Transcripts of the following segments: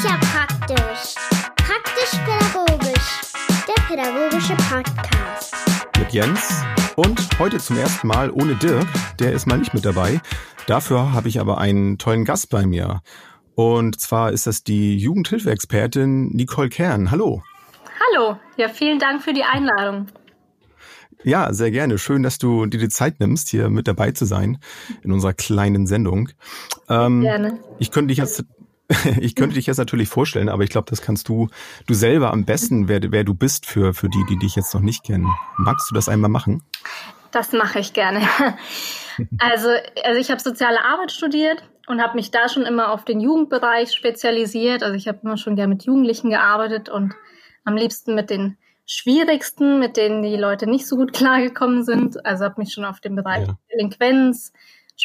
ist ja praktisch. Praktisch-pädagogisch. Der pädagogische Podcast. Mit Jens und heute zum ersten Mal ohne Dirk. Der ist mal nicht mit dabei. Dafür habe ich aber einen tollen Gast bei mir. Und zwar ist das die Jugendhilfeexpertin Nicole Kern. Hallo. Hallo. Ja, vielen Dank für die Einladung. Ja, sehr gerne. Schön, dass du dir die Zeit nimmst, hier mit dabei zu sein in unserer kleinen Sendung. Ähm, gerne. Ich könnte dich jetzt ich könnte dich jetzt natürlich vorstellen, aber ich glaube, das kannst du du selber am besten, wer, wer du bist für, für die, die dich jetzt noch nicht kennen. Magst du das einmal machen? Das mache ich gerne. Also, also ich habe soziale Arbeit studiert und habe mich da schon immer auf den Jugendbereich spezialisiert. Also ich habe immer schon gerne mit Jugendlichen gearbeitet und am liebsten mit den schwierigsten, mit denen die Leute nicht so gut klargekommen sind. Also habe mich schon auf den Bereich ja. Delinquenz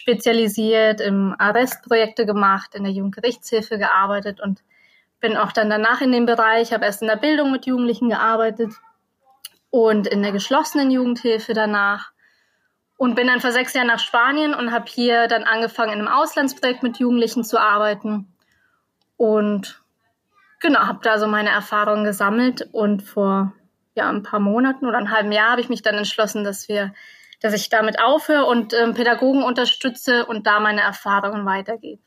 spezialisiert, im Arrestprojekte gemacht, in der Jugendgerichtshilfe gearbeitet und bin auch dann danach in dem Bereich, habe erst in der Bildung mit Jugendlichen gearbeitet und in der geschlossenen Jugendhilfe danach und bin dann vor sechs Jahren nach Spanien und habe hier dann angefangen, in einem Auslandsprojekt mit Jugendlichen zu arbeiten und genau, habe da so meine Erfahrungen gesammelt und vor ja, ein paar Monaten oder einem halben Jahr habe ich mich dann entschlossen, dass wir, dass ich damit aufhöre und ähm, Pädagogen unterstütze und da meine Erfahrungen weitergebe.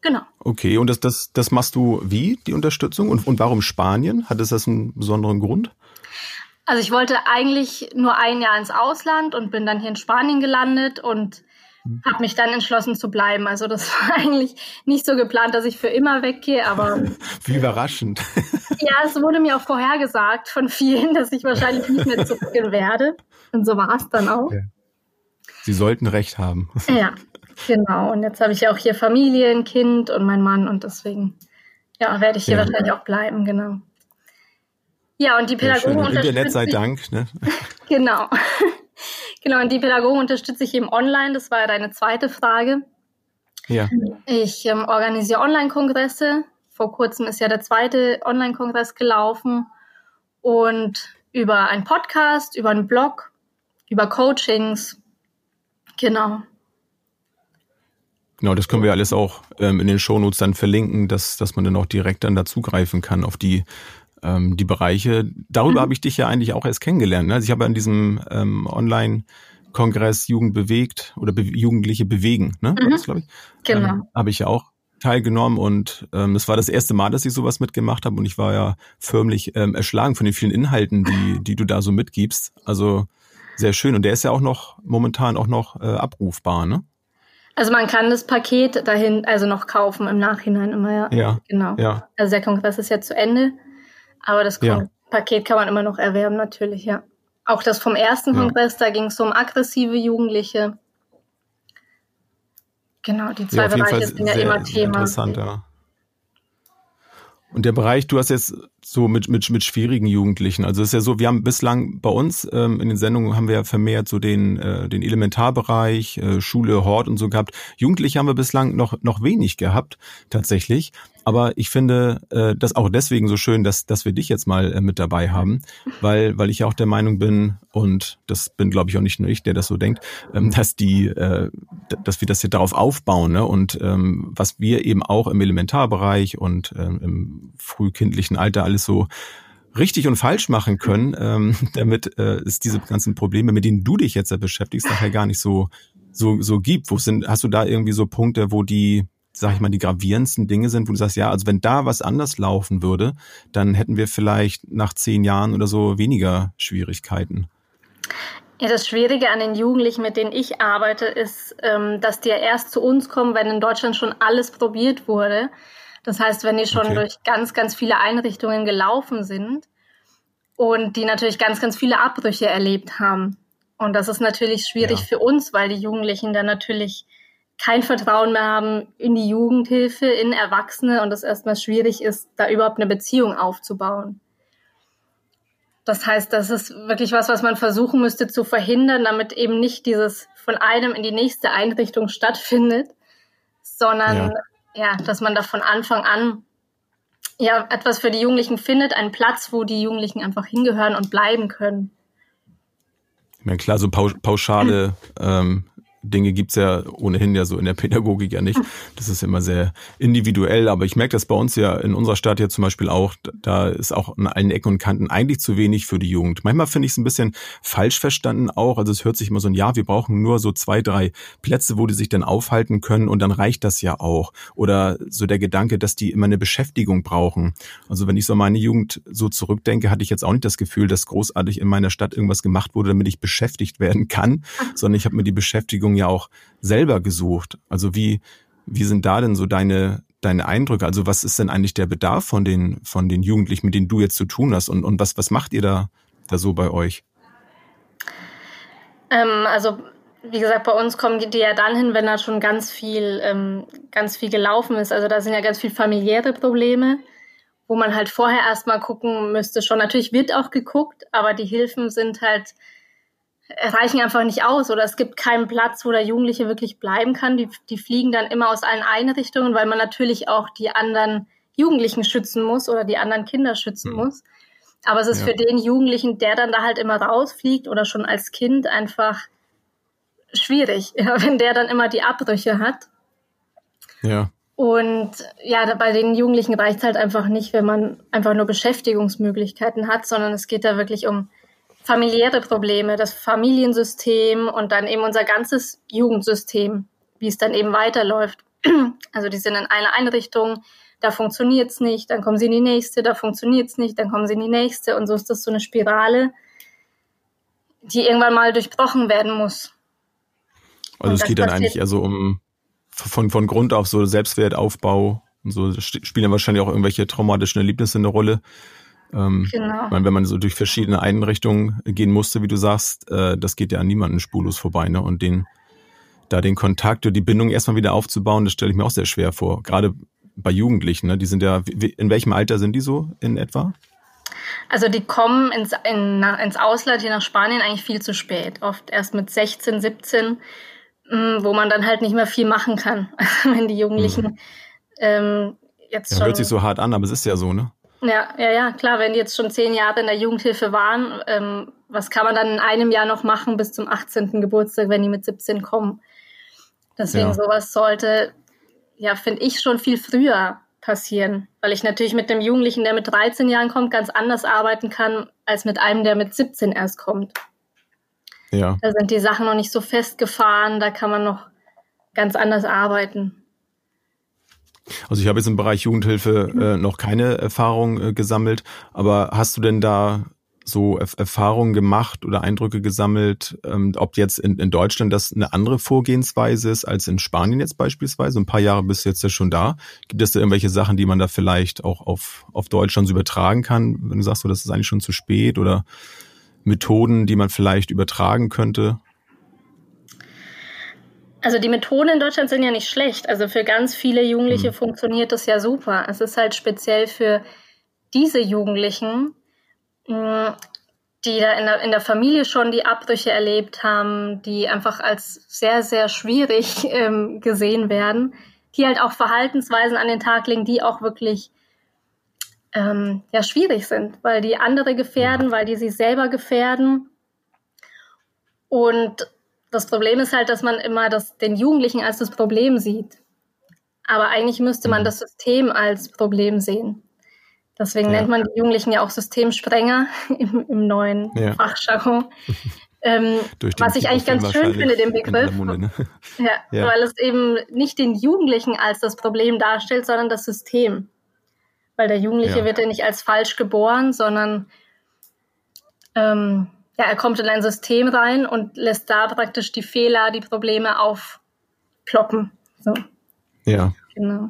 Genau. Okay, und das, das, das machst du wie, die Unterstützung? Und, und warum Spanien? Hat es das einen besonderen Grund? Also ich wollte eigentlich nur ein Jahr ins Ausland und bin dann hier in Spanien gelandet und habe mich dann entschlossen zu bleiben. Also das war eigentlich nicht so geplant, dass ich für immer weggehe, aber. Wie überraschend. Ja, es wurde mir auch vorhergesagt von vielen, dass ich wahrscheinlich nicht mehr zurückgehen werde. Und so war es dann auch. Sie sollten recht haben. Ja, genau. Und jetzt habe ich ja auch hier Familie, ein Kind und mein Mann und deswegen ja, werde ich hier ja. wahrscheinlich auch bleiben, genau. Ja, und die Pädagogen ja, Internet sei Dank, ne? genau. Genau, und die Pädagogen unterstütze ich eben online. Das war ja deine zweite Frage. Ja. Ich ähm, organisiere Online-Kongresse. Vor kurzem ist ja der zweite Online-Kongress gelaufen. Und über einen Podcast, über einen Blog, über Coachings. Genau. Genau, das können wir alles auch ähm, in den Shownotes dann verlinken, dass, dass man dann auch direkt dann dazugreifen kann auf die ähm, die Bereiche. Darüber mhm. habe ich dich ja eigentlich auch erst kennengelernt. Ne? Also ich habe an diesem ähm, Online- Kongress Jugend bewegt oder Be Jugendliche bewegen, ne? Mhm. Das, ich. Genau. Ähm, habe ich ja auch teilgenommen und ähm, das war das erste Mal, dass ich sowas mitgemacht habe und ich war ja förmlich ähm, erschlagen von den vielen Inhalten, die, die du da so mitgibst. Also sehr schön und der ist ja auch noch momentan auch noch äh, abrufbar, ne? Also man kann das Paket dahin also noch kaufen im Nachhinein immer, ja. Ja. Genau. Ja. Also der Kongress ist ja zu Ende. Aber das ja. Paket kann man immer noch erwerben, natürlich, ja. Auch das vom ersten ja. Kongress, da ging es um aggressive Jugendliche. Genau, die zwei ja, Bereiche sind ja immer Thema. Interessant, ja. Und der Bereich, du hast jetzt so mit, mit, mit schwierigen Jugendlichen, also es ist ja so, wir haben bislang bei uns ähm, in den Sendungen haben wir ja vermehrt so den, äh, den Elementarbereich, äh, Schule, Hort und so gehabt. Jugendliche haben wir bislang noch, noch wenig gehabt, tatsächlich. Aber ich finde äh, das auch deswegen so schön, dass, dass wir dich jetzt mal äh, mit dabei haben, weil, weil ich ja auch der Meinung bin, und das bin, glaube ich, auch nicht nur ich, der das so denkt, ähm, dass die, äh, dass wir das hier darauf aufbauen, ne? Und ähm, was wir eben auch im Elementarbereich und ähm, im frühkindlichen Alter alles so richtig und falsch machen können, ähm, damit äh, es diese ganzen Probleme, mit denen du dich jetzt beschäftigst, nachher gar nicht so so so gibt. Wo sind hast du da irgendwie so Punkte, wo die sag ich mal, die gravierendsten Dinge sind, wo du sagst, ja, also wenn da was anders laufen würde, dann hätten wir vielleicht nach zehn Jahren oder so weniger Schwierigkeiten. Ja, das Schwierige an den Jugendlichen, mit denen ich arbeite, ist, ähm, dass die ja erst zu uns kommen, wenn in Deutschland schon alles probiert wurde. Das heißt, wenn die schon okay. durch ganz, ganz viele Einrichtungen gelaufen sind und die natürlich ganz, ganz viele Abbrüche erlebt haben. Und das ist natürlich schwierig ja. für uns, weil die Jugendlichen dann natürlich kein Vertrauen mehr haben in die Jugendhilfe, in Erwachsene und es erstmal schwierig ist, da überhaupt eine Beziehung aufzubauen. Das heißt, das ist wirklich was, was man versuchen müsste zu verhindern, damit eben nicht dieses von einem in die nächste Einrichtung stattfindet, sondern ja, ja dass man da von Anfang an ja etwas für die Jugendlichen findet, einen Platz, wo die Jugendlichen einfach hingehören und bleiben können. Ja klar, so pauschale ähm, Dinge gibt's ja ohnehin ja so in der Pädagogik ja nicht. Das ist immer sehr individuell, aber ich merke das bei uns ja in unserer Stadt ja zum Beispiel auch, da ist auch an allen Ecken und Kanten eigentlich zu wenig für die Jugend. Manchmal finde ich es ein bisschen falsch verstanden auch, also es hört sich immer so ein, ja, wir brauchen nur so zwei, drei Plätze, wo die sich dann aufhalten können und dann reicht das ja auch. Oder so der Gedanke, dass die immer eine Beschäftigung brauchen. Also wenn ich so meine Jugend so zurückdenke, hatte ich jetzt auch nicht das Gefühl, dass großartig in meiner Stadt irgendwas gemacht wurde, damit ich beschäftigt werden kann, sondern ich habe mir die Beschäftigung ja auch selber gesucht. Also wie, wie sind da denn so deine, deine Eindrücke? Also was ist denn eigentlich der Bedarf von den, von den Jugendlichen, mit denen du jetzt zu tun hast? Und, und was, was macht ihr da, da so bei euch? Ähm, also wie gesagt, bei uns kommen die ja dann hin, wenn da schon ganz viel, ähm, ganz viel gelaufen ist. Also da sind ja ganz viel familiäre Probleme, wo man halt vorher erstmal gucken müsste. Schon natürlich wird auch geguckt, aber die Hilfen sind halt reichen einfach nicht aus oder es gibt keinen Platz, wo der Jugendliche wirklich bleiben kann. Die, die fliegen dann immer aus allen Einrichtungen, weil man natürlich auch die anderen Jugendlichen schützen muss oder die anderen Kinder schützen mhm. muss. Aber es ist ja. für den Jugendlichen, der dann da halt immer rausfliegt oder schon als Kind einfach schwierig, ja, wenn der dann immer die Abbrüche hat. Ja. Und ja, bei den Jugendlichen reicht es halt einfach nicht, wenn man einfach nur Beschäftigungsmöglichkeiten hat, sondern es geht da wirklich um familiäre Probleme, das Familiensystem und dann eben unser ganzes Jugendsystem, wie es dann eben weiterläuft. Also die sind in einer Einrichtung, da funktioniert es nicht, dann kommen sie in die nächste, da funktioniert es nicht, dann kommen sie in die nächste und so ist das so eine Spirale, die irgendwann mal durchbrochen werden muss. Also es geht dann eigentlich eher so um von, von Grund auf so Selbstwertaufbau und so spielen ja wahrscheinlich auch irgendwelche traumatischen Erlebnisse eine Rolle. Ähm, genau. Meine, wenn man so durch verschiedene Einrichtungen gehen musste, wie du sagst, äh, das geht ja an niemanden spurlos vorbei. Ne? Und den, da den Kontakt oder die Bindung erstmal wieder aufzubauen, das stelle ich mir auch sehr schwer vor. Gerade bei Jugendlichen, ne? die sind ja, in welchem Alter sind die so in etwa? Also die kommen ins, in, ins Ausland, hier nach Spanien, eigentlich viel zu spät. Oft erst mit 16, 17, mh, wo man dann halt nicht mehr viel machen kann, wenn die Jugendlichen mhm. ähm, jetzt ja, schon... Hört sich so hart an, aber es ist ja so, ne? Ja, ja, ja, klar, wenn die jetzt schon zehn Jahre in der Jugendhilfe waren, ähm, was kann man dann in einem Jahr noch machen bis zum 18. Geburtstag, wenn die mit 17 kommen? Deswegen ja. sowas sollte, ja, finde ich, schon viel früher passieren, weil ich natürlich mit dem Jugendlichen, der mit 13 Jahren kommt, ganz anders arbeiten kann, als mit einem, der mit 17 erst kommt. Ja. Da sind die Sachen noch nicht so festgefahren, da kann man noch ganz anders arbeiten. Also ich habe jetzt im Bereich Jugendhilfe äh, noch keine Erfahrung äh, gesammelt, aber hast du denn da so Erfahrungen gemacht oder Eindrücke gesammelt, ähm, ob jetzt in, in Deutschland das eine andere Vorgehensweise ist als in Spanien jetzt beispielsweise? Ein paar Jahre bist du jetzt ja schon da. Gibt es da irgendwelche Sachen, die man da vielleicht auch auf, auf Deutschland so übertragen kann? Wenn du sagst, so, das ist eigentlich schon zu spät oder Methoden, die man vielleicht übertragen könnte? Also die Methoden in Deutschland sind ja nicht schlecht. Also für ganz viele Jugendliche mhm. funktioniert das ja super. Es ist halt speziell für diese Jugendlichen, mm, die da in der, in der Familie schon die Abbrüche erlebt haben, die einfach als sehr, sehr schwierig ähm, gesehen werden, die halt auch Verhaltensweisen an den Tag legen, die auch wirklich ähm, ja, schwierig sind, weil die andere gefährden, weil die sich selber gefährden. Und das Problem ist halt, dass man immer das, den Jugendlichen als das Problem sieht. Aber eigentlich müsste man mhm. das System als Problem sehen. Deswegen ja. nennt man die Jugendlichen ja auch Systemsprenger im, im neuen ja. Fachjargon. Ähm, was ich eigentlich ganz schön finde, den Begriff. Munde, ne? ja, ja, weil es eben nicht den Jugendlichen als das Problem darstellt, sondern das System. Weil der Jugendliche ja. wird ja nicht als falsch geboren, sondern ähm, ja, er kommt in ein System rein und lässt da praktisch die Fehler, die Probleme aufploppen. So. Ja. Genau.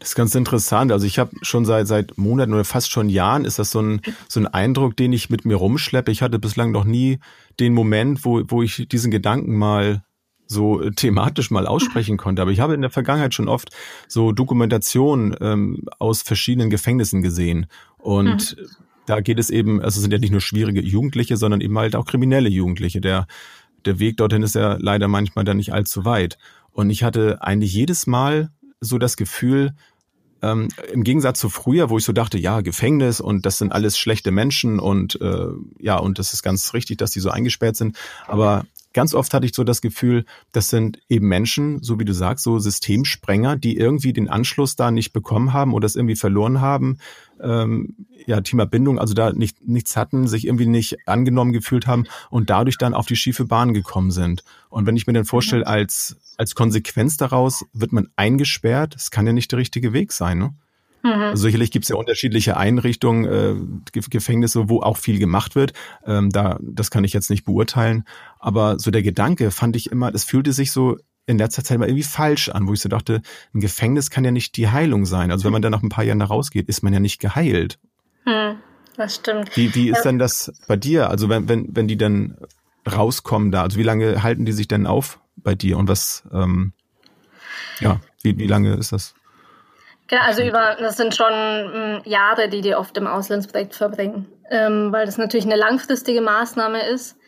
Das ist ganz interessant. Also ich habe schon seit seit Monaten oder fast schon Jahren ist das so ein so ein Eindruck, den ich mit mir rumschleppe. Ich hatte bislang noch nie den Moment, wo wo ich diesen Gedanken mal so thematisch mal aussprechen konnte. Aber ich habe in der Vergangenheit schon oft so Dokumentationen ähm, aus verschiedenen Gefängnissen gesehen und mhm da geht es eben, also es sind ja nicht nur schwierige Jugendliche, sondern eben halt auch kriminelle Jugendliche. Der, der Weg dorthin ist ja leider manchmal dann nicht allzu weit. Und ich hatte eigentlich jedes Mal so das Gefühl, ähm, im Gegensatz zu früher, wo ich so dachte, ja, Gefängnis und das sind alles schlechte Menschen und äh, ja, und das ist ganz richtig, dass die so eingesperrt sind. Aber ganz oft hatte ich so das Gefühl, das sind eben Menschen, so wie du sagst, so Systemsprenger, die irgendwie den Anschluss da nicht bekommen haben oder es irgendwie verloren haben. Ähm, ja, Thema Bindung, also da nicht, nichts hatten, sich irgendwie nicht angenommen gefühlt haben und dadurch dann auf die schiefe Bahn gekommen sind. Und wenn ich mir dann vorstelle, als, als Konsequenz daraus wird man eingesperrt, das kann ja nicht der richtige Weg sein, ne? Mhm. Also sicherlich gibt es ja unterschiedliche Einrichtungen, äh, Gefängnisse, wo auch viel gemacht wird. Ähm, da, das kann ich jetzt nicht beurteilen. Aber so der Gedanke fand ich immer, es fühlte sich so in letzter Zeit mal irgendwie falsch an, wo ich so dachte, ein Gefängnis kann ja nicht die Heilung sein. Also wenn man dann nach ein paar Jahren da rausgeht, ist man ja nicht geheilt. Hm, das stimmt. Wie, wie ist ja. denn das bei dir? Also wenn, wenn, wenn die dann rauskommen da, also wie lange halten die sich denn auf bei dir und was, ähm, ja, wie, wie lange ist das? Genau, also über, das sind schon hm, Jahre, die die oft im Auslandsprojekt verbringen, ähm, weil das natürlich eine langfristige Maßnahme ist,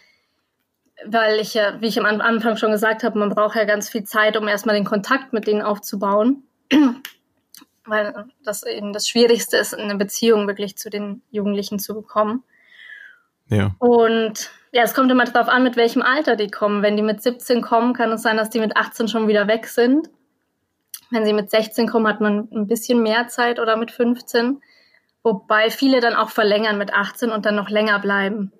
weil ich ja, wie ich am Anfang schon gesagt habe, man braucht ja ganz viel Zeit, um erstmal den Kontakt mit denen aufzubauen, weil das eben das Schwierigste ist, eine Beziehung wirklich zu den Jugendlichen zu bekommen. Ja. Und ja, es kommt immer darauf an, mit welchem Alter die kommen. Wenn die mit 17 kommen, kann es sein, dass die mit 18 schon wieder weg sind. Wenn sie mit 16 kommen, hat man ein bisschen mehr Zeit oder mit 15. Wobei viele dann auch verlängern mit 18 und dann noch länger bleiben.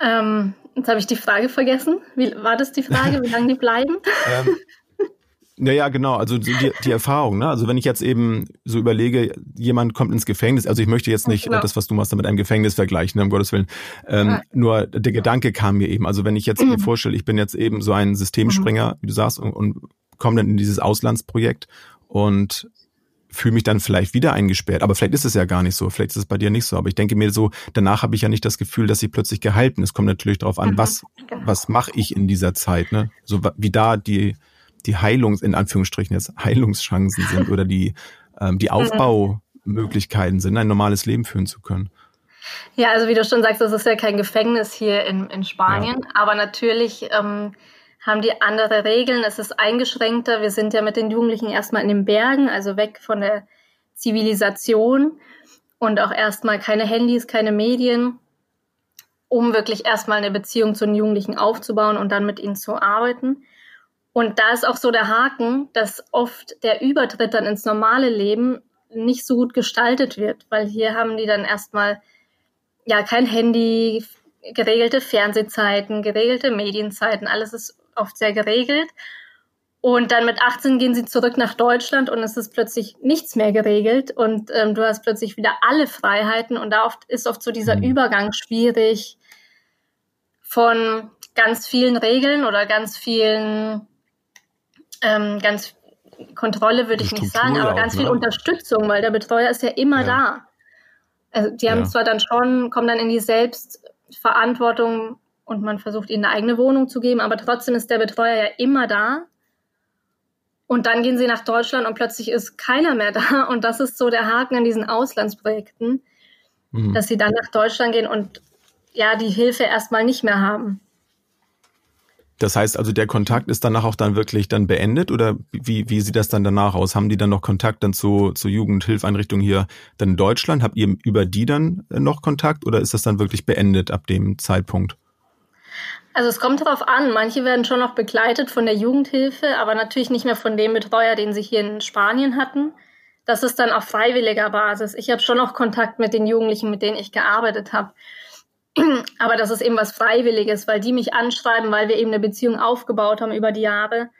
Ähm, jetzt habe ich die Frage vergessen. Wie war das die Frage, wie lange die bleiben? ähm, ja, ja, genau. Also die, die Erfahrung, ne? Also wenn ich jetzt eben so überlege, jemand kommt ins Gefängnis, also ich möchte jetzt nicht genau. das, was du machst, mit einem Gefängnis vergleichen, ne, um Gottes Willen. Ähm, ja. Nur der Gedanke kam mir eben. Also wenn ich jetzt mhm. mir vorstelle, ich bin jetzt eben so ein Systemspringer, mhm. wie du sagst, und, und komme dann in dieses Auslandsprojekt und fühle mich dann vielleicht wieder eingesperrt. Aber vielleicht ist es ja gar nicht so. Vielleicht ist es bei dir nicht so. Aber ich denke mir so, danach habe ich ja nicht das Gefühl, dass ich plötzlich geheilt bin. Es kommt natürlich darauf an, mhm. was, genau. was mache ich in dieser Zeit, ne? So wie da die die Heilungs, in Anführungsstrichen jetzt Heilungschancen sind oder die, ähm, die mhm. Aufbaumöglichkeiten sind, ein normales Leben führen zu können. Ja, also wie du schon sagst, das ist ja kein Gefängnis hier in, in Spanien, ja. aber natürlich ähm, haben die andere Regeln, es ist eingeschränkter. Wir sind ja mit den Jugendlichen erstmal in den Bergen, also weg von der Zivilisation und auch erstmal keine Handys, keine Medien, um wirklich erstmal eine Beziehung zu den Jugendlichen aufzubauen und dann mit ihnen zu arbeiten. Und da ist auch so der Haken, dass oft der Übertritt dann ins normale Leben nicht so gut gestaltet wird, weil hier haben die dann erstmal ja kein Handy, geregelte Fernsehzeiten, geregelte Medienzeiten, alles ist oft sehr geregelt. Und dann mit 18 gehen sie zurück nach Deutschland und es ist plötzlich nichts mehr geregelt und ähm, du hast plötzlich wieder alle Freiheiten und da oft ist oft so dieser mhm. Übergang schwierig von ganz vielen Regeln oder ganz vielen ähm, ganz Kontrolle würde ich nicht sagen, aber ganz auch, viel ne? Unterstützung, weil der Betreuer ist ja immer ja. da. Also die haben ja. zwar dann schon, kommen dann in die Selbstverantwortung und man versucht ihnen eine eigene Wohnung zu geben, aber trotzdem ist der Betreuer ja immer da. Und dann gehen sie nach Deutschland und plötzlich ist keiner mehr da. Und das ist so der Haken an diesen Auslandsprojekten, mhm. dass sie dann nach Deutschland gehen und ja, die Hilfe erstmal nicht mehr haben. Das heißt also, der Kontakt ist danach auch dann wirklich dann beendet oder wie, wie sieht das dann danach aus? Haben die dann noch Kontakt dann zu, zu Jugendhilfeinrichtungen hier dann in Deutschland? Habt ihr über die dann noch Kontakt oder ist das dann wirklich beendet ab dem Zeitpunkt? Also es kommt darauf an. Manche werden schon noch begleitet von der Jugendhilfe, aber natürlich nicht mehr von dem Betreuer, den sie hier in Spanien hatten. Das ist dann auf freiwilliger Basis. Ich habe schon noch Kontakt mit den Jugendlichen, mit denen ich gearbeitet habe. Aber das ist eben was Freiwilliges, weil die mich anschreiben, weil wir eben eine Beziehung aufgebaut haben über die Jahre.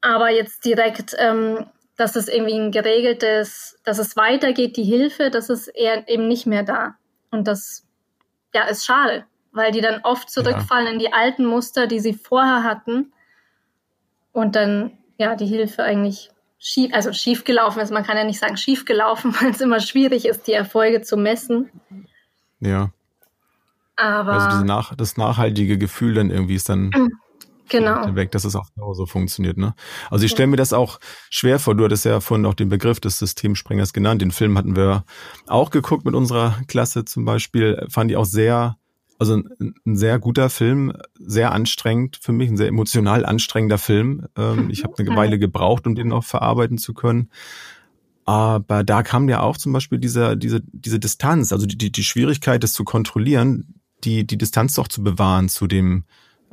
Aber jetzt direkt, ähm, dass es irgendwie ein geregeltes, dass es weitergeht, die Hilfe, das ist eher eben nicht mehr da. Und das, ja, ist schade, weil die dann oft zurückfallen ja. in die alten Muster, die sie vorher hatten. Und dann, ja, die Hilfe eigentlich schief, also schief gelaufen ist. Man kann ja nicht sagen schief gelaufen, weil es immer schwierig ist, die Erfolge zu messen. Ja. Aber also Nach das nachhaltige Gefühl dann irgendwie ist dann genau. weg, dass es auch so funktioniert. Ne? Also ich stelle mir das auch schwer vor. Du hattest ja vorhin auch den Begriff des Systemsprengers genannt. Den Film hatten wir auch geguckt mit unserer Klasse zum Beispiel. Fand ich auch sehr, also ein, ein sehr guter Film, sehr anstrengend für mich, ein sehr emotional anstrengender Film. Ähm, ich habe eine Weile gebraucht, um den auch verarbeiten zu können. Aber da kam ja auch zum Beispiel diese, diese, diese Distanz, also die, die Schwierigkeit, das zu kontrollieren, die, die Distanz doch zu bewahren zu dem,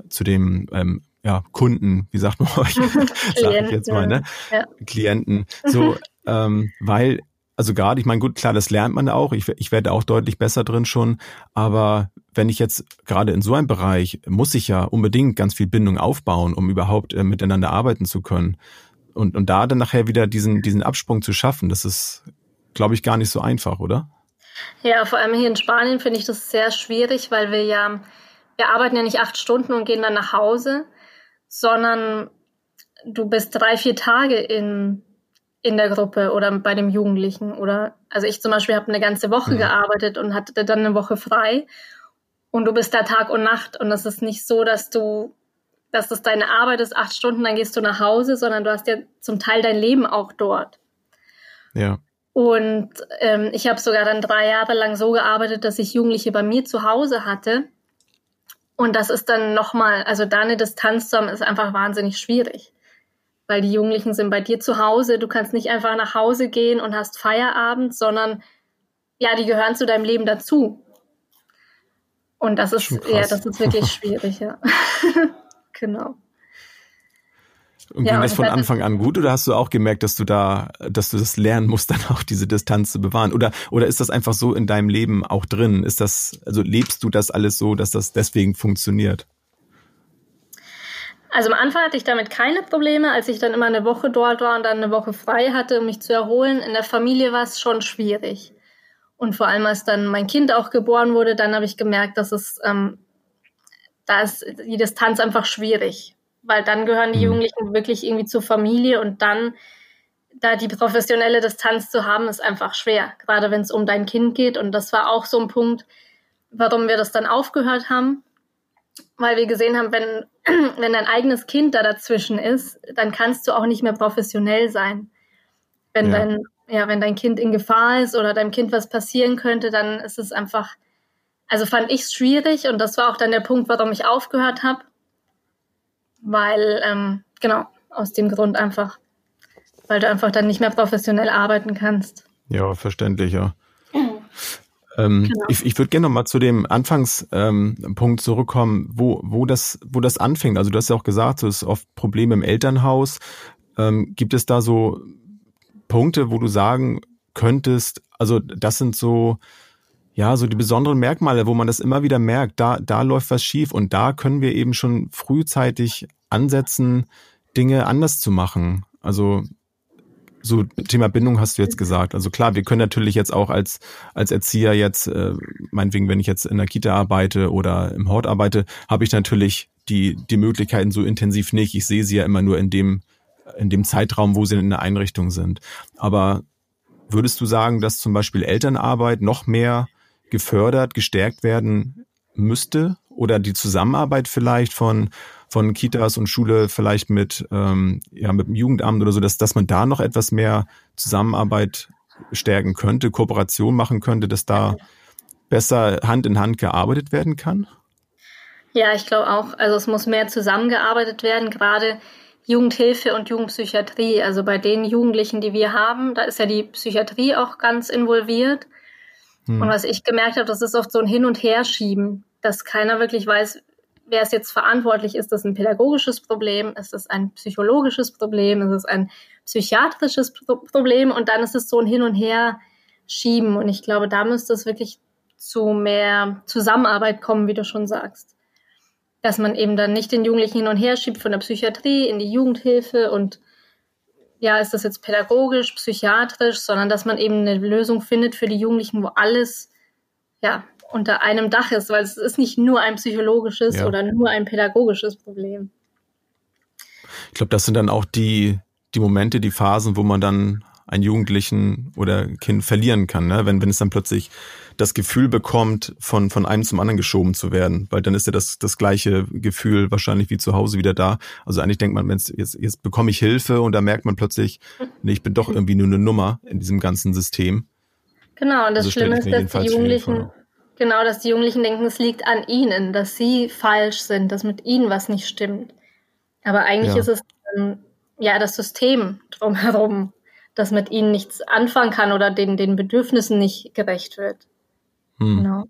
zu dem ähm, ja, Kunden, wie sagt man euch, sage ich jetzt mal, ne? Ja. Klienten. So, ähm, weil, also gerade, ich meine, gut, klar, das lernt man auch. Ich, ich werde auch deutlich besser drin schon. Aber wenn ich jetzt gerade in so einem Bereich, muss ich ja unbedingt ganz viel Bindung aufbauen, um überhaupt äh, miteinander arbeiten zu können. Und, und da dann nachher wieder diesen, diesen Absprung zu schaffen, das ist, glaube ich, gar nicht so einfach, oder? Ja, vor allem hier in Spanien finde ich das sehr schwierig, weil wir ja, wir arbeiten ja nicht acht Stunden und gehen dann nach Hause, sondern du bist drei, vier Tage in, in der Gruppe oder bei dem Jugendlichen. Oder also ich zum Beispiel habe eine ganze Woche mhm. gearbeitet und hatte dann eine Woche frei. Und du bist da Tag und Nacht. Und es ist nicht so, dass du, dass das deine Arbeit ist, acht Stunden, dann gehst du nach Hause, sondern du hast ja zum Teil dein Leben auch dort. Ja. Und ähm, ich habe sogar dann drei Jahre lang so gearbeitet, dass ich Jugendliche bei mir zu Hause hatte und das ist dann nochmal, also da eine Distanz zu haben, ist einfach wahnsinnig schwierig. Weil die Jugendlichen sind bei dir zu Hause, du kannst nicht einfach nach Hause gehen und hast Feierabend, sondern ja, die gehören zu deinem Leben dazu. Und das ist, ja, das ist wirklich schwierig, ja. genau. Und ging ja, das von Anfang an gut oder hast du auch gemerkt, dass du da, dass du das lernen musst, dann auch diese Distanz zu bewahren? Oder, oder ist das einfach so in deinem Leben auch drin? Ist das, also lebst du das alles so, dass das deswegen funktioniert? Also am Anfang hatte ich damit keine Probleme, als ich dann immer eine Woche dort war und dann eine Woche frei hatte, um mich zu erholen. In der Familie war es schon schwierig. Und vor allem, als dann mein Kind auch geboren wurde, dann habe ich gemerkt, dass es, ähm, da ist die Distanz einfach schwierig weil dann gehören die mhm. Jugendlichen wirklich irgendwie zur Familie und dann da die professionelle Distanz zu haben, ist einfach schwer, gerade wenn es um dein Kind geht. Und das war auch so ein Punkt, warum wir das dann aufgehört haben, weil wir gesehen haben, wenn, wenn dein eigenes Kind da dazwischen ist, dann kannst du auch nicht mehr professionell sein. Wenn ja. dein, ja, wenn dein Kind in Gefahr ist oder deinem Kind was passieren könnte, dann ist es einfach, also fand ich es schwierig und das war auch dann der Punkt, warum ich aufgehört habe weil, ähm, genau, aus dem Grund einfach, weil du einfach dann nicht mehr professionell arbeiten kannst. Ja, verständlich, ja. Ähm, genau. Ich, ich würde gerne noch mal zu dem Anfangspunkt ähm, zurückkommen, wo, wo, das, wo das anfängt. Also du hast ja auch gesagt, es ist oft Probleme im Elternhaus. Ähm, gibt es da so Punkte, wo du sagen könntest, also das sind so ja, so die besonderen Merkmale, wo man das immer wieder merkt, da, da läuft was schief und da können wir eben schon frühzeitig ansetzen, Dinge anders zu machen. Also so Thema Bindung hast du jetzt gesagt. Also klar, wir können natürlich jetzt auch als als Erzieher jetzt, äh, meinetwegen, wenn ich jetzt in der Kita arbeite oder im Hort arbeite, habe ich natürlich die die Möglichkeiten so intensiv nicht. Ich sehe sie ja immer nur in dem in dem Zeitraum, wo sie in der Einrichtung sind. Aber würdest du sagen, dass zum Beispiel Elternarbeit noch mehr gefördert, gestärkt werden müsste oder die Zusammenarbeit vielleicht von von Kitas und Schule vielleicht mit ähm, ja mit dem Jugendamt oder so, dass dass man da noch etwas mehr Zusammenarbeit stärken könnte, Kooperation machen könnte, dass da besser Hand in Hand gearbeitet werden kann? Ja, ich glaube auch. Also es muss mehr zusammengearbeitet werden, gerade Jugendhilfe und Jugendpsychiatrie. Also bei den Jugendlichen, die wir haben, da ist ja die Psychiatrie auch ganz involviert. Hm. Und was ich gemerkt habe, das ist oft so ein Hin- und Herschieben, dass keiner wirklich weiß, wer ist jetzt verantwortlich. Ist das ein pädagogisches Problem? Ist das ein psychologisches Problem? Ist es ein psychiatrisches Pro Problem? Und dann ist es so ein Hin- und Herschieben. Und ich glaube, da müsste es wirklich zu mehr Zusammenarbeit kommen, wie du schon sagst. Dass man eben dann nicht den Jugendlichen hin und her schiebt von der Psychiatrie in die Jugendhilfe und ja, ist das jetzt pädagogisch, psychiatrisch, sondern dass man eben eine Lösung findet für die Jugendlichen, wo alles ja unter einem Dach ist, weil es ist nicht nur ein psychologisches ja. oder nur ein pädagogisches Problem. Ich glaube, das sind dann auch die, die Momente, die Phasen, wo man dann einen Jugendlichen oder Kind verlieren kann, ne? wenn, wenn es dann plötzlich das Gefühl bekommt, von, von einem zum anderen geschoben zu werden, weil dann ist ja das, das gleiche Gefühl wahrscheinlich wie zu Hause wieder da. Also eigentlich denkt man, jetzt, jetzt, jetzt bekomme ich Hilfe und da merkt man plötzlich, nee, ich bin doch irgendwie nur eine Nummer in diesem ganzen System. Genau, und das also Schlimme ist, dass die Jugendlichen, genau, dass die Jugendlichen denken, es liegt an ihnen, dass sie falsch sind, dass mit ihnen was nicht stimmt. Aber eigentlich ja. ist es ähm, ja das System drumherum, das mit ihnen nichts anfangen kann oder den, den Bedürfnissen nicht gerecht wird. Hm. Genau.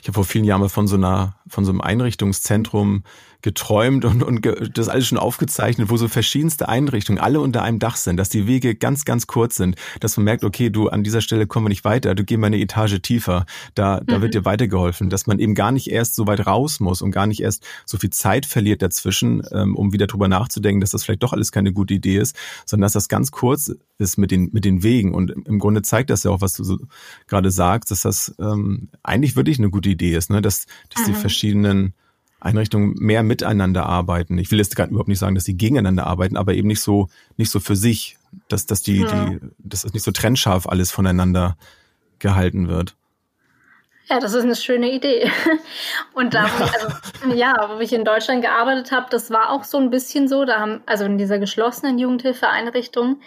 Ich habe vor vielen Jahren mal von so einer, von so einem Einrichtungszentrum geträumt und, und das alles schon aufgezeichnet, wo so verschiedenste Einrichtungen alle unter einem Dach sind, dass die Wege ganz, ganz kurz sind, dass man merkt, okay, du an dieser Stelle kommen wir nicht weiter, du geh mal eine Etage tiefer, da, da mhm. wird dir weitergeholfen, dass man eben gar nicht erst so weit raus muss und gar nicht erst so viel Zeit verliert dazwischen, ähm, um wieder drüber nachzudenken, dass das vielleicht doch alles keine gute Idee ist, sondern dass das ganz kurz ist mit den, mit den Wegen und im Grunde zeigt das ja auch, was du so gerade sagst, dass das ähm, eigentlich wirklich eine gute Idee ist, ne? dass, dass mhm. die verschiedenen Einrichtungen mehr miteinander arbeiten. Ich will jetzt gerade überhaupt nicht sagen, dass sie gegeneinander arbeiten, aber eben nicht so, nicht so für sich, dass, dass die, ja. die, dass das nicht so trennscharf alles voneinander gehalten wird. Ja, das ist eine schöne Idee. Und da, ich, also, ja, wo ich in Deutschland gearbeitet habe, das war auch so ein bisschen so. Da haben, also in dieser geschlossenen Jugendhilfeeinrichtung,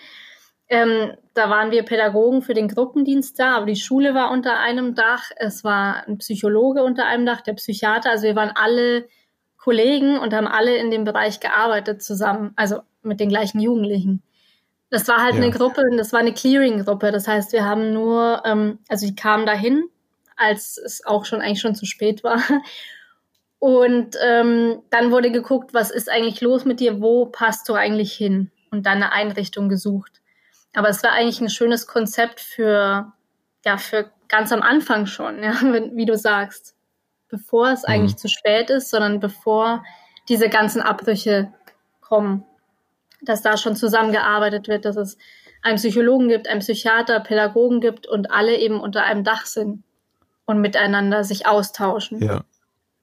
ähm, da waren wir Pädagogen für den Gruppendienst da, aber die Schule war unter einem Dach. Es war ein Psychologe unter einem Dach, der Psychiater. Also wir waren alle Kollegen und haben alle in dem Bereich gearbeitet zusammen, also mit den gleichen Jugendlichen. Das war halt ja. eine Gruppe, das war eine Clearing-Gruppe. Das heißt, wir haben nur, ähm, also die kamen dahin, als es auch schon eigentlich schon zu spät war. Und ähm, dann wurde geguckt, was ist eigentlich los mit dir, wo passt du eigentlich hin? Und dann eine Einrichtung gesucht. Aber es war eigentlich ein schönes Konzept für, ja, für ganz am Anfang schon, ja, wie du sagst. Bevor es mhm. eigentlich zu spät ist, sondern bevor diese ganzen Abbrüche kommen. Dass da schon zusammengearbeitet wird, dass es einen Psychologen gibt, einen Psychiater, Pädagogen gibt und alle eben unter einem Dach sind und miteinander sich austauschen. Ja.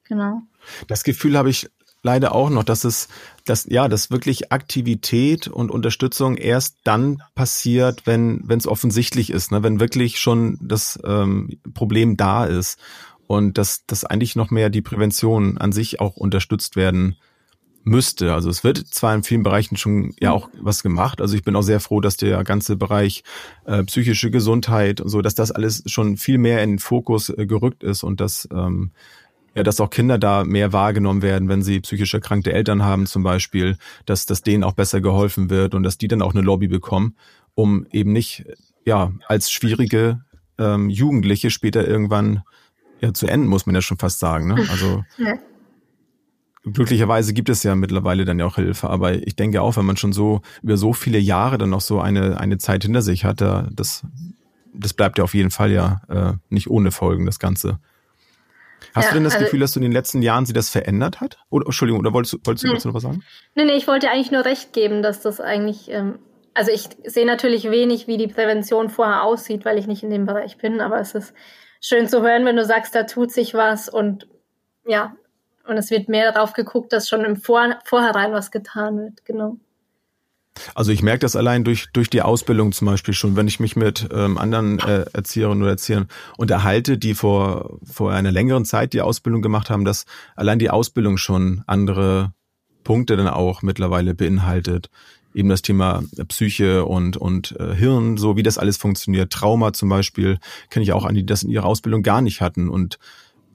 Genau. Das Gefühl habe ich leider auch noch, dass es, dass, ja, dass wirklich Aktivität und Unterstützung erst dann passiert, wenn, es offensichtlich ist, ne? wenn wirklich schon das ähm, Problem da ist und dass, dass eigentlich noch mehr die Prävention an sich auch unterstützt werden müsste. Also es wird zwar in vielen Bereichen schon ja auch was gemacht. Also ich bin auch sehr froh, dass der ganze Bereich äh, psychische Gesundheit und so, dass das alles schon viel mehr in den Fokus äh, gerückt ist und dass ähm, ja, dass auch Kinder da mehr wahrgenommen werden, wenn sie psychisch erkrankte Eltern haben zum Beispiel, dass, dass denen auch besser geholfen wird und dass die dann auch eine Lobby bekommen, um eben nicht ja als schwierige ähm, Jugendliche später irgendwann ja zu enden, muss man ja schon fast sagen. Ne? Also ja. glücklicherweise gibt es ja mittlerweile dann ja auch Hilfe, aber ich denke auch, wenn man schon so über so viele Jahre dann noch so eine eine Zeit hinter sich hat, da, das das bleibt ja auf jeden Fall ja äh, nicht ohne Folgen das Ganze. Hast ja, du denn das also, Gefühl, dass du in den letzten Jahren sie das verändert hat? Oder, Entschuldigung, oder wolltest, wolltest, nee. du noch was sagen? Nee, nee, ich wollte eigentlich nur recht geben, dass das eigentlich, ähm, also ich sehe natürlich wenig, wie die Prävention vorher aussieht, weil ich nicht in dem Bereich bin, aber es ist schön zu hören, wenn du sagst, da tut sich was und ja, und es wird mehr darauf geguckt, dass schon im Vor Vorhinein was getan wird, genau. Also ich merke das allein durch, durch die Ausbildung zum Beispiel schon, wenn ich mich mit ähm, anderen äh, Erzieherinnen oder Erziehern unterhalte, die vor, vor einer längeren Zeit die Ausbildung gemacht haben, dass allein die Ausbildung schon andere Punkte dann auch mittlerweile beinhaltet. Eben das Thema Psyche und, und äh, Hirn, so wie das alles funktioniert. Trauma zum Beispiel kenne ich auch an, die das in ihrer Ausbildung gar nicht hatten. Und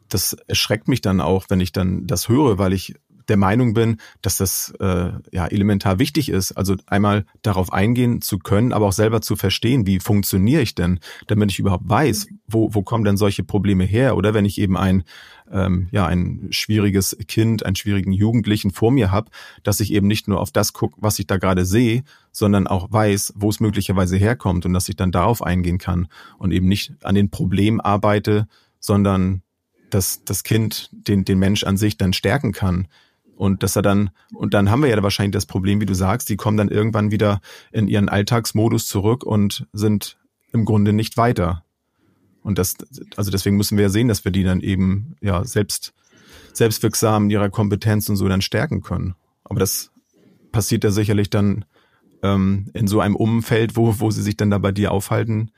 das erschreckt mich dann auch, wenn ich dann das höre, weil ich der Meinung bin, dass das äh, ja elementar wichtig ist. Also einmal darauf eingehen zu können, aber auch selber zu verstehen, wie funktioniere ich denn, damit ich überhaupt weiß, wo, wo kommen denn solche Probleme her? Oder wenn ich eben ein ähm, ja ein schwieriges Kind, einen schwierigen Jugendlichen vor mir habe, dass ich eben nicht nur auf das gucke, was ich da gerade sehe, sondern auch weiß, wo es möglicherweise herkommt und dass ich dann darauf eingehen kann und eben nicht an den Problem arbeite, sondern dass das Kind den, den Mensch an sich dann stärken kann, und dass er dann, und dann haben wir ja wahrscheinlich das Problem, wie du sagst, die kommen dann irgendwann wieder in ihren Alltagsmodus zurück und sind im Grunde nicht weiter. Und das, also deswegen müssen wir ja sehen, dass wir die dann eben ja selbst selbstwirksam in ihrer Kompetenz und so dann stärken können. Aber das passiert ja sicherlich dann ähm, in so einem Umfeld, wo, wo sie sich dann da bei dir aufhalten,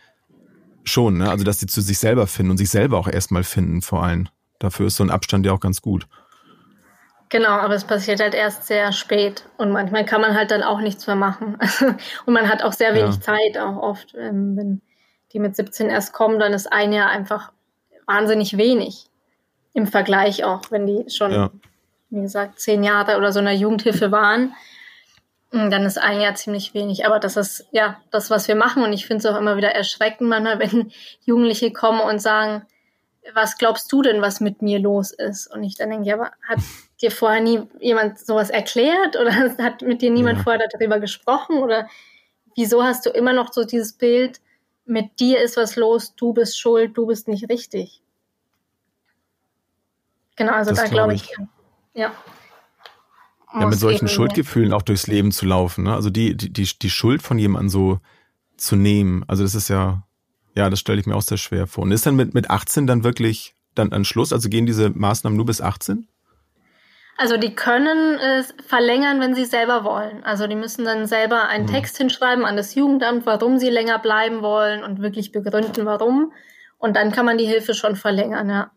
schon, ne? Also dass sie zu sich selber finden und sich selber auch erstmal finden, vor allem. Dafür ist so ein Abstand ja auch ganz gut. Genau, aber es passiert halt erst sehr spät und manchmal kann man halt dann auch nichts mehr machen. und man hat auch sehr wenig ja. Zeit, auch oft, ähm, wenn die mit 17 erst kommen, dann ist ein Jahr einfach wahnsinnig wenig im Vergleich auch, wenn die schon, ja. wie gesagt, zehn Jahre oder so in der Jugendhilfe waren. Dann ist ein Jahr ziemlich wenig. Aber das ist ja das, was wir machen. Und ich finde es auch immer wieder erschreckend manchmal, wenn Jugendliche kommen und sagen, was glaubst du denn, was mit mir los ist? Und ich dann denke, ja, aber hat dir vorher nie jemand sowas erklärt oder hat mit dir niemand ja. vorher darüber gesprochen oder wieso hast du immer noch so dieses Bild, mit dir ist was los, du bist schuld, du bist nicht richtig? Genau, also das da glaube ich, ich, ja. Ja, mit solchen Schuldgefühlen auch durchs Leben zu laufen, ne? Also die, die, die, die Schuld von jemandem so zu nehmen. Also das ist ja, ja, das stelle ich mir auch sehr schwer vor. Und ist dann mit, mit 18 dann wirklich dann an Schluss? Also gehen diese Maßnahmen nur bis 18? Also die können es verlängern, wenn sie selber wollen. Also die müssen dann selber einen mhm. Text hinschreiben an das Jugendamt, warum sie länger bleiben wollen und wirklich begründen, warum. Und dann kann man die Hilfe schon verlängern, ja.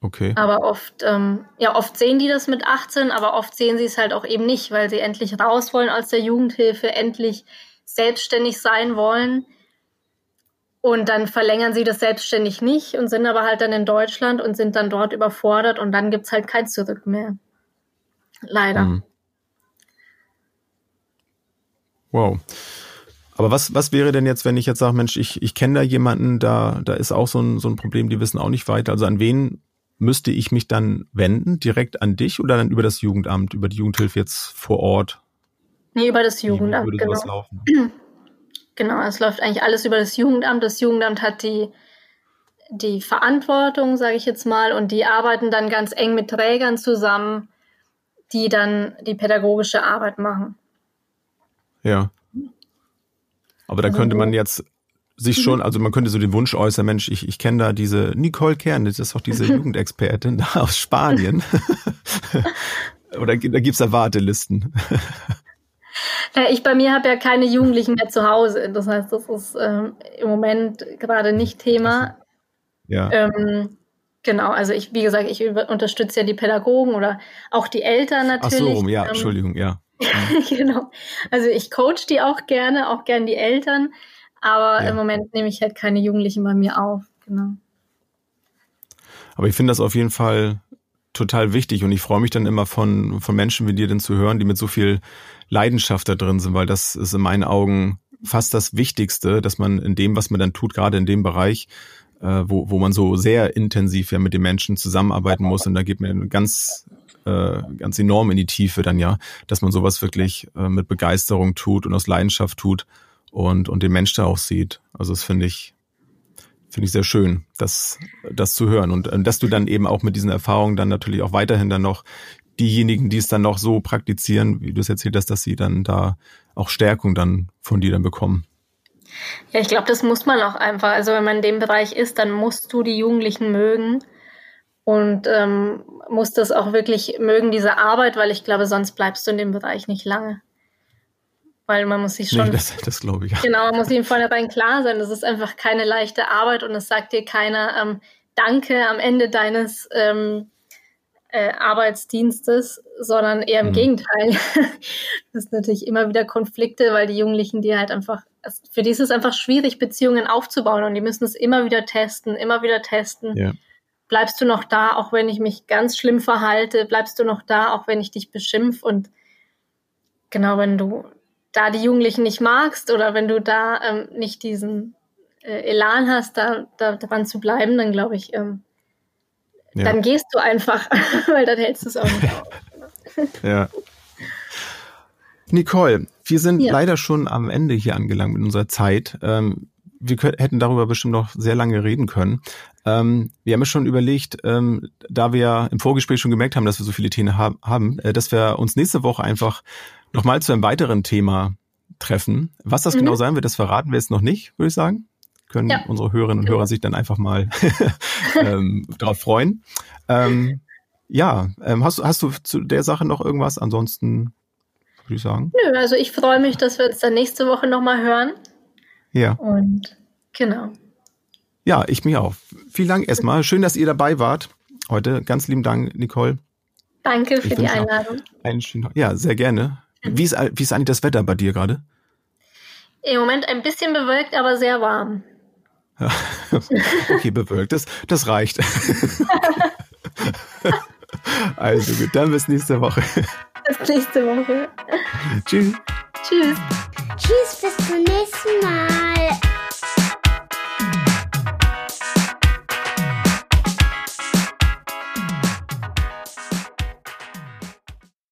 Okay. Aber oft, ähm, ja, oft sehen die das mit 18, aber oft sehen sie es halt auch eben nicht, weil sie endlich raus wollen aus der Jugendhilfe, endlich selbstständig sein wollen. Und dann verlängern sie das selbstständig nicht und sind aber halt dann in Deutschland und sind dann dort überfordert und dann gibt's halt kein Zurück mehr. Leider. Mhm. Wow. Aber was, was wäre denn jetzt, wenn ich jetzt sage, Mensch, ich, ich kenne da jemanden, da, da ist auch so ein, so ein Problem, die wissen auch nicht weiter. Also an wen müsste ich mich dann wenden? Direkt an dich oder dann über das Jugendamt, über die Jugendhilfe jetzt vor Ort? Nee, über das Jugendamt. Genau. Genau, es läuft eigentlich alles über das Jugendamt. Das Jugendamt hat die, die Verantwortung, sage ich jetzt mal, und die arbeiten dann ganz eng mit Trägern zusammen, die dann die pädagogische Arbeit machen. Ja. Aber da also, könnte man jetzt sich schon, also man könnte so den Wunsch äußern, Mensch, ich, ich kenne da diese Nicole Kern, das ist doch diese Jugendexpertin da aus Spanien. Oder da gibt's da Wartelisten. Ich bei mir habe ja keine Jugendlichen mehr zu Hause. Das heißt, das ist ähm, im Moment gerade nicht Thema. Ja. Ähm, genau, also ich, wie gesagt, ich unterstütze ja die Pädagogen oder auch die Eltern natürlich. Ach so rum, ja, ähm, Entschuldigung, ja. genau. Also ich coach die auch gerne, auch gerne die Eltern. Aber ja. im Moment nehme ich halt keine Jugendlichen bei mir auf. Genau. Aber ich finde das auf jeden Fall total wichtig und ich freue mich dann immer von, von Menschen wie dir denn zu hören, die mit so viel Leidenschaft da drin sind, weil das ist in meinen Augen fast das Wichtigste, dass man in dem, was man dann tut, gerade in dem Bereich, äh, wo, wo man so sehr intensiv ja mit den Menschen zusammenarbeiten muss und da geht man ganz äh, ganz enorm in die Tiefe dann ja, dass man sowas wirklich äh, mit Begeisterung tut und aus Leidenschaft tut und, und den Mensch da auch sieht. Also das finde ich, finde ich sehr schön, das, das zu hören. Und, und dass du dann eben auch mit diesen Erfahrungen dann natürlich auch weiterhin dann noch diejenigen, die es dann noch so praktizieren, wie du es erzählt hast, dass sie dann da auch Stärkung dann von dir dann bekommen. Ja, ich glaube, das muss man auch einfach. Also wenn man in dem Bereich ist, dann musst du die Jugendlichen mögen und ähm, musst das auch wirklich mögen, diese Arbeit, weil ich glaube, sonst bleibst du in dem Bereich nicht lange weil man muss sich schon. Nee, das, das glaube ich. Ja. Genau, man muss sich von vornherein klar sein. Das ist einfach keine leichte Arbeit und es sagt dir keiner ähm, Danke am Ende deines ähm, äh, Arbeitsdienstes, sondern eher im mhm. Gegenteil. das ist natürlich immer wieder Konflikte, weil die Jugendlichen, die halt einfach, für die ist es einfach schwierig, Beziehungen aufzubauen und die müssen es immer wieder testen, immer wieder testen. Ja. Bleibst du noch da, auch wenn ich mich ganz schlimm verhalte? Bleibst du noch da, auch wenn ich dich beschimpf? Und genau, wenn du da die Jugendlichen nicht magst oder wenn du da ähm, nicht diesen äh, Elan hast, da, da dran zu bleiben, dann glaube ich, ähm, ja. dann gehst du einfach, weil dann hältst du es auch nicht auf. ja. Nicole, wir sind ja. leider schon am Ende hier angelangt mit unserer Zeit. Ähm, wir können, hätten darüber bestimmt noch sehr lange reden können. Ähm, wir haben ja schon überlegt, ähm, da wir im Vorgespräch schon gemerkt haben, dass wir so viele Themen haben, haben äh, dass wir uns nächste Woche einfach nochmal zu einem weiteren Thema treffen. Was das genau mhm. genau sein wird, das verraten wir jetzt noch nicht, würde ich sagen. Können ja. unsere Hörerinnen und Hörer sich dann einfach mal ähm, darauf freuen. Ähm, ja, ähm, hast, hast du zu der Sache noch irgendwas? Ansonsten würde ich sagen. Nö, also ich freue mich, dass wir uns dann nächste Woche nochmal hören. Ja. Und genau. Ja, ich mich auch. Vielen Dank erstmal. Schön, dass ihr dabei wart heute. Ganz lieben Dank, Nicole. Danke für die Einladung. Einen schönen, ja, sehr gerne. Wie ist, wie ist eigentlich das Wetter bei dir gerade? Im Moment ein bisschen bewölkt, aber sehr warm. okay, bewölkt. Das, das reicht. also gut, dann bis nächste Woche. Bis nächste Woche. Tschüss. Tschüss. Tschüss, bis zum nächsten Mal.